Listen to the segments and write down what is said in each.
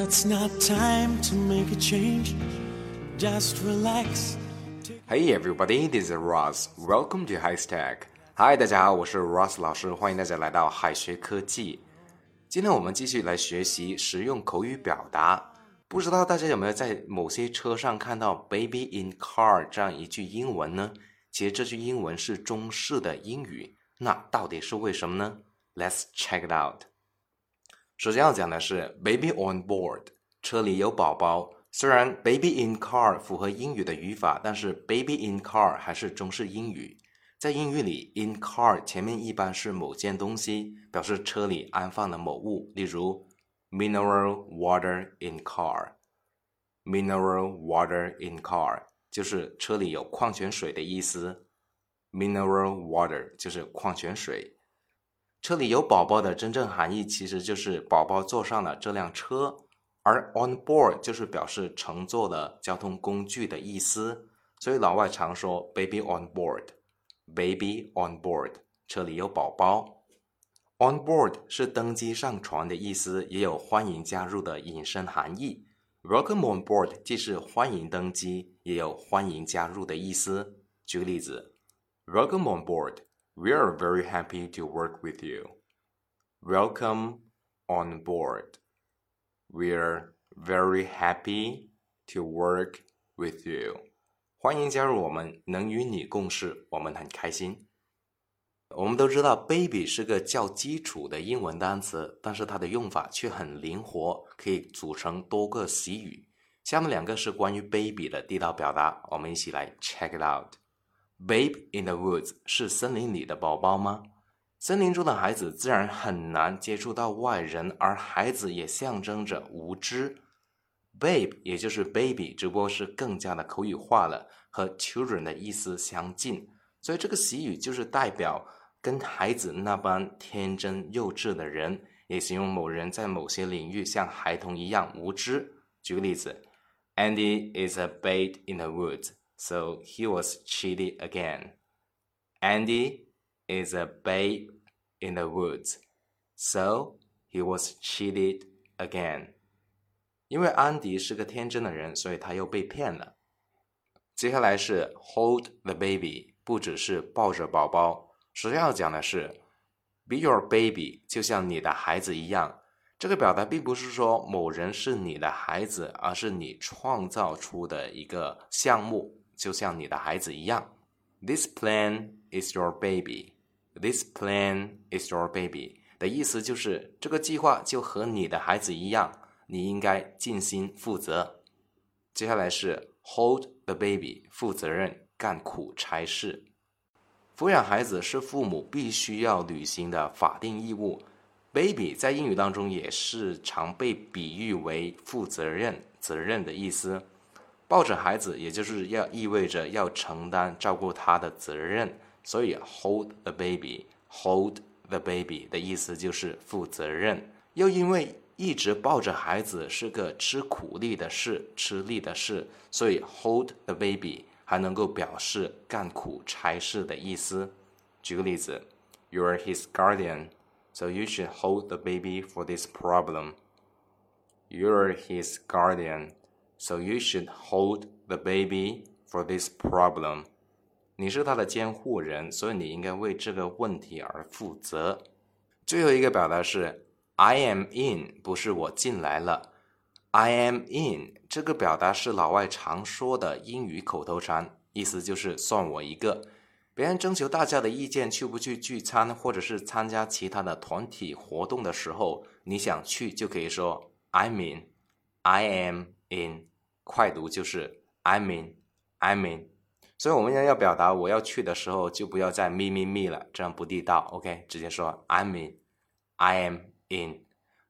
Hey everybody, this is Ross. Welcome to High Stack. Hi，大家好，我是 Ross 老师，欢迎大家来到海学科技。今天我们继续来学习实用口语表达。不知道大家有没有在某些车上看到 “baby in car” 这样一句英文呢？其实这句英文是中式的英语，那到底是为什么呢？Let's check it out。首先要讲的是 “baby on board”，车里有宝宝。虽然 “baby in car” 符合英语的语法，但是 “baby in car” 还是中式英语。在英语里，in car 前面一般是某件东西，表示车里安放了某物，例如 “mineral water in car”。mineral water in car 就是车里有矿泉水的意思。mineral water 就是矿泉水。车里有宝宝的真正含义其实就是宝宝坐上了这辆车，而 on board 就是表示乘坐的交通工具的意思。所以老外常说 baby on board，baby on board，车里有宝宝。on board 是登机上船的意思，也有欢迎加入的引申含义。Welcome on board 既是欢迎登机，也有欢迎加入的意思。举个例子，Welcome on board. We are very happy to work with you. Welcome on board. We are very happy to work with you. 欢迎加入我们，能与你共事，我们很开心。我们都知道，baby 是个较基础的英文单词，但是它的用法却很灵活，可以组成多个习语。下面两个是关于 baby 的地道表达，我们一起来 check it out。Babe in the woods 是森林里的宝宝吗？森林中的孩子自然很难接触到外人，而孩子也象征着无知。Babe 也就是 baby，只不过是更加的口语化了，和 children 的意思相近，所以这个习语就是代表。跟孩子那般天真幼稚的人，也形容某人在某些领域像孩童一样无知。举个例子，Andy is a babe in the woods, so he was cheated again. Andy is a babe in the woods, so he was cheated again. 因为安迪是个天真的人，所以他又被骗了。接下来是 hold the baby，不只是抱着宝宝。首先要讲的是，be your baby，就像你的孩子一样。这个表达并不是说某人是你的孩子，而是你创造出的一个项目，就像你的孩子一样。This plan is your baby. This plan is your baby 的意思就是这个计划就和你的孩子一样，你应该尽心负责。接下来是 hold the baby，负责任，干苦差事。抚养孩子是父母必须要履行的法定义务。Baby 在英语当中也是常被比喻为负责任、责任的意思。抱着孩子，也就是要意味着要承担照顾他的责任。所以 hold the baby，hold the baby 的意思就是负责任。又因为一直抱着孩子是个吃苦力的事、吃力的事，所以 hold the baby。还能够表示干苦差事的意思。举个例子，You're his guardian, so you should hold the baby for this problem. You're his guardian, so you should hold the baby for this problem. 你是他的监护人，所以你应该为这个问题而负责。最后一个表达是 I am in，不是我进来了。I am in 这个表达是老外常说的英语口头禅，意思就是算我一个。别人征求大家的意见，去不去聚餐，或者是参加其他的团体活动的时候，你想去就可以说 I'm in，I am in。快读就是 I'm in，I'm in。所以我们要要表达我要去的时候，就不要再 me me me 了，这样不地道。OK，直接说 I'm in，I am in。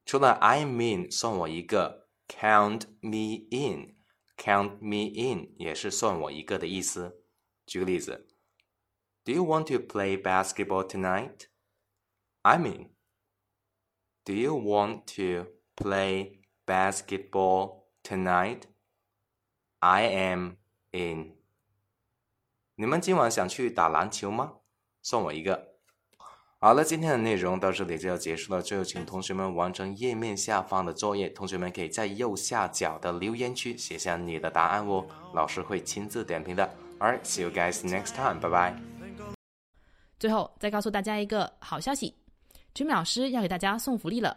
除了 I'm in，算我一个。Count me in, count me in 也是算我一个的意思。举个例子，Do you want to play basketball tonight? I'm in. Do you want to play basketball tonight? I am in. 你们今晚想去打篮球吗？送我一个。好了，今天的内容到这里就要结束了。最后，请同学们完成页面下方的作业。同学们可以在右下角的留言区写下你的答案哦，老师会亲自点评的。All right，see you guys next time. Bye bye. 最后再告诉大家一个好消息君美老师要给大家送福利了。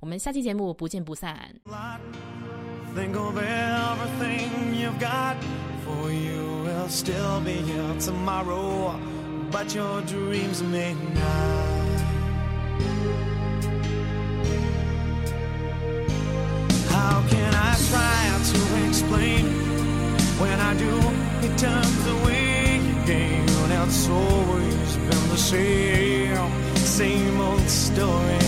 我们下期节目不见不散。Think of everything you've got, for you will still be here tomorrow, but your dreams may not. How can I try to explain when I do? It turns away again. It's always been the same, same old story.